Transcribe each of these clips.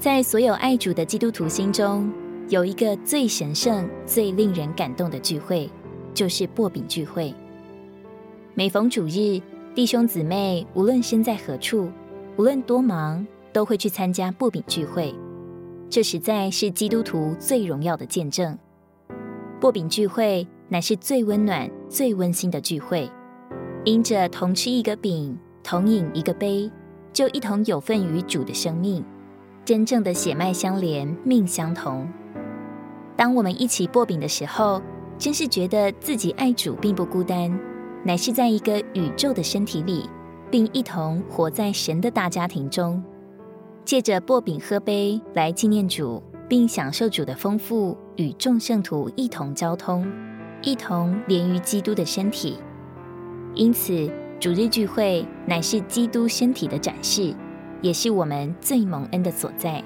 在所有爱主的基督徒心中，有一个最神圣、最令人感动的聚会，就是擘饼聚会。每逢主日，弟兄姊妹无论身在何处，无论多忙，都会去参加擘饼聚会。这实在是基督徒最荣耀的见证。擘饼聚会乃是最温暖、最温馨的聚会，因着同吃一个饼，同饮一个杯，就一同有份于主的生命，真正的血脉相连，命相同。当我们一起擘饼的时候，真是觉得自己爱主并不孤单，乃是在一个宇宙的身体里，并一同活在神的大家庭中。借着擘饼喝杯来纪念主，并享受主的丰富，与众圣徒一同交通，一同连于基督的身体。因此，主日聚会乃是基督身体的展示，也是我们最蒙恩的所在。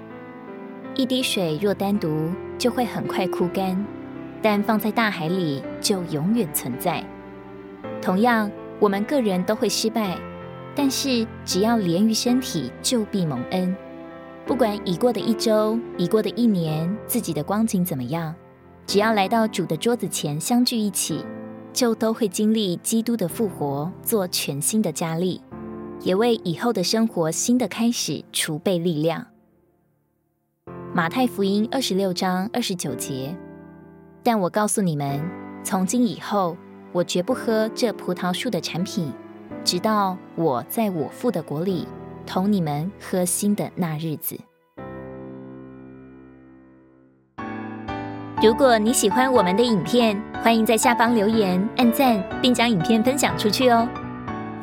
一滴水若单独，就会很快枯干，但放在大海里就永远存在。同样，我们个人都会失败，但是只要连于身体，就必蒙恩。不管已过的一周、已过的一年，自己的光景怎么样，只要来到主的桌子前相聚一起，就都会经历基督的复活，做全新的加力，也为以后的生活新的开始储备力量。马太福音二十六章二十九节，但我告诉你们，从今以后，我绝不喝这葡萄树的产品，直到我在我父的国里同你们喝新的那日子。如果你喜欢我们的影片，欢迎在下方留言、按赞，并将影片分享出去哦。